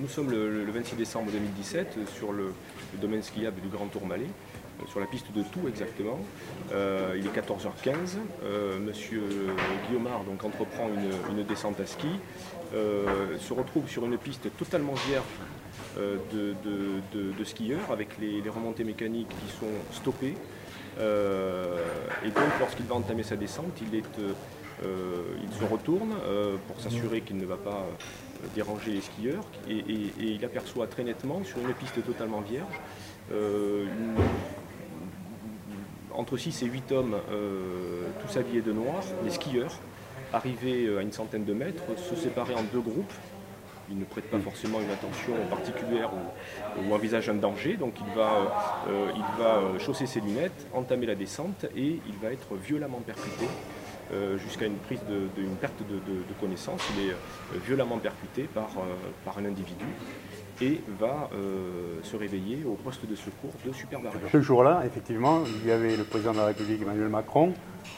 Nous sommes le, 26 décembre 2017 sur le, domaine skiable du Grand Tourmalet, euh, sur la piste de Tout exactement. Euh, il est 14h15. Euh, monsieur Guillaumard donc, entreprend une, descente à ski, se retrouve sur une piste totalement vierge de, skieurs avec les, remontées mécaniques qui sont stoppées. et donc lorsqu'il va entamer sa descente, il est euh, il se retourne euh, pour s'assurer qu'il ne va pas euh, déranger les skieurs. Et, il aperçoit très nettement sur une piste totalement vierge entre 6 et 8 hommes, tous habillés de noir, des skieurs, arrivés à une centaine de mètres, se séparer en deux groupes. Ils ne prêtent pas forcément une attention particulière ou, envisagent un danger, donc il va, il va chausser ses lunettes, entamer la descente et il va être violemment percuté jusqu'à une prise de, perte de, connaissance. Il est euh, violemment percuté par, euh, par un individu et va se réveiller au poste de secours de Superbarrage. Ce jour-là, effectivement, il y avait le président de la République Emmanuel Macron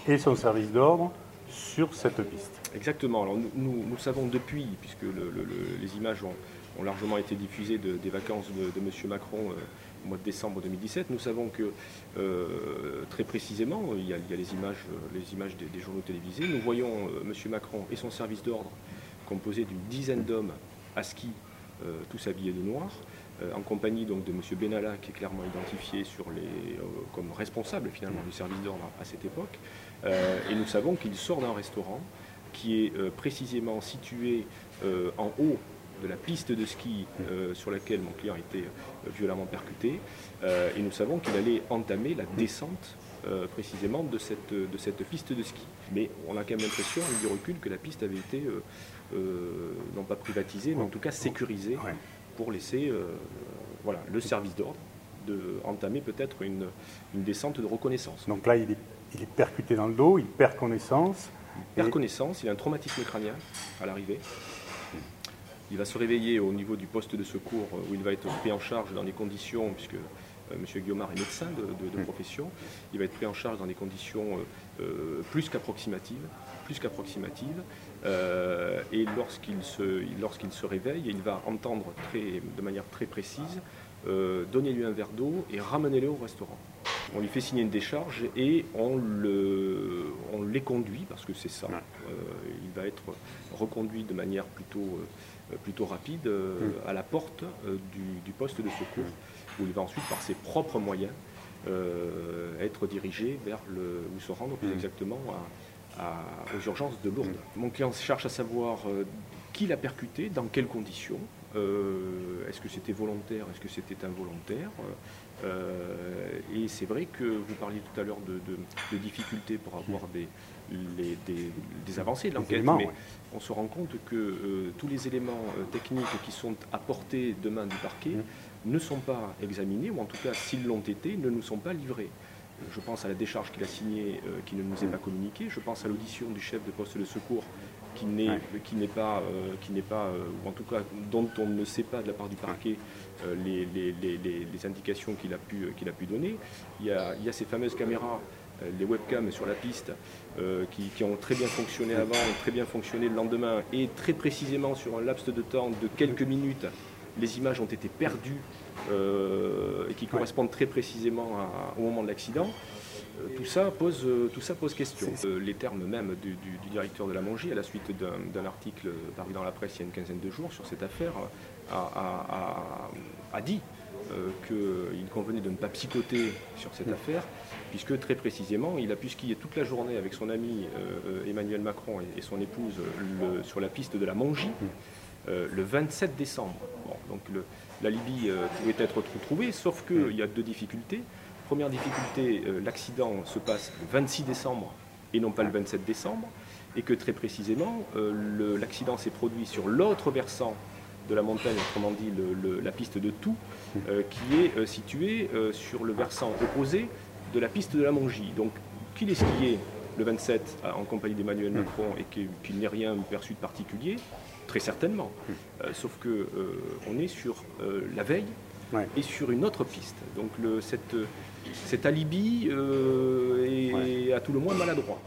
et son service d'ordre sur cette piste. Exactement. Alors nous, nous, savons depuis, puisque les images ont, largement été diffusées des vacances de, de M. Macron au mois de décembre 2017. Nous savons que euh, très précisément, il y, a, les images, les images des, journaux télévisés. Nous voyons euh, M. Macron et son service d'ordre composé d'une dizaine d'hommes à ski, euh, tous habillés de noir, en compagnie donc de M. Benalla, qui est clairement identifié sur les, comme responsable finalement du service d'ordre à cette époque. et nous savons qu'il sort d'un restaurant qui est précisément situé en haut de la piste de ski euh, sur laquelle mon client été euh, violemment percuté. Euh, et nous savons qu'il allait entamer la descente précisément de cette, de cette piste de ski. Mais on a quand même l'impression, avec du recul, que la piste avait été non pas privatisée, mais en tout cas sécurisée pour laisser voilà, le service d'ordre de entamer peut-être une, une, descente de reconnaissance. Donc là, il est, il est, percuté dans le dos, il perd connaissance. Il perd connaissance, il a un traumatisme crânien à l'arrivée. Il va se réveiller au niveau du poste de secours euh, où il va être pris en charge dans des conditions, puisque euh, M. Guillaumard est médecin de, mmh. profession, il va être pris en charge dans des conditions euh, plus qu'approximatives. Plus qu'approximatives. et lorsqu'il se, réveille, il va entendre très, de manière très précise donner-lui un verre d'eau et ramener-le au restaurant. On lui fait signer une décharge et on, le, les conduit, parce que c'est ça. il va être reconduit de manière plutôt euh, plutôt rapide euh, mm. à la porte euh, du, poste de secours, où il va ensuite, par ses propres moyens, être dirigé vers le, ou se rendre plus mm. exactement aux urgences de Lourdes. Mm. Mon client cherche à savoir qui l'a percuté, dans quelles conditions, est-ce que c'était volontaire, est-ce que c'était involontaire Et c'est vrai que vous parliez tout à l'heure de, difficultés pour avoir des, des, avancées de l'enquête, mais on se rend compte que euh, tous les éléments euh, techniques qui sont apportés demain du parquet mmh. ne sont pas examinés, ou en tout cas, s'ils l'ont été, ne nous sont pas livrés. Je pense à la décharge qu'il a signée, euh, qui ne nous est pas communiquée. Je pense à l'audition du chef de poste de secours, qui n'est n'est pas, qui n'est pas ou en tout cas dont on ne sait pas de la part du parquet les, les, indications qu'il a pu qu'il a pu donner. Il y a, il y a ces fameuses caméras euh, les webcams sur la piste euh, qui, ont très bien fonctionné avant et très bien fonctionné le lendemain, et très précisément sur un laps de temps de quelques minutes, les images ont été perdues euh, et qui correspondent très précisément au moment de l'accident. tout, ça pose, tout ça pose question. les termes même du, directeur de la Mongie, à la suite d'un article paru dans la presse il y a une quinzaine de jours sur cette affaire, a dit euh, qu'il convenait de ne pas psychoter sur cette affaire, puisque très précisément, il a pu skier toute la journée avec son ami euh, Emmanuel Macron et, son épouse sur la piste de la Mongie euh, le 27 décembre. donc la Libye pouvait être retrouvée, sauf qu'il y a deux difficultés. Première difficulté, l'accident se passe le 26 décembre et non pas le 27 décembre, et que très précisément, l'accident s'est produit sur l'autre versant de la montagne, autrement dit la piste de Tout, euh, qui est euh, située euh, sur le versant opposé de la piste de la Mongie. Donc qu'il ait skié le 27 en compagnie d'Emmanuel Macron et qu'il n'ait rien perçu de particulier, très certainement. sauf que on est sur la veille et sur une autre piste. Donc le, cette, cet alibi est à tout le moins maladroit.